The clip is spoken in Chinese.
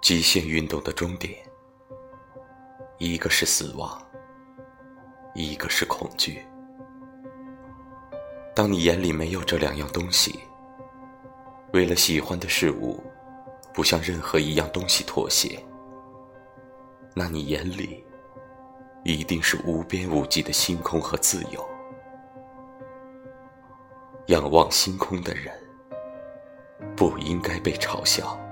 极限运动的终点一个是死亡一个是恐惧。当你眼里没有这两样东西为了喜欢的事物不向任何一样东西妥协那你眼里一定是无边无际的星空和自由。仰望星空的人不应该被嘲笑。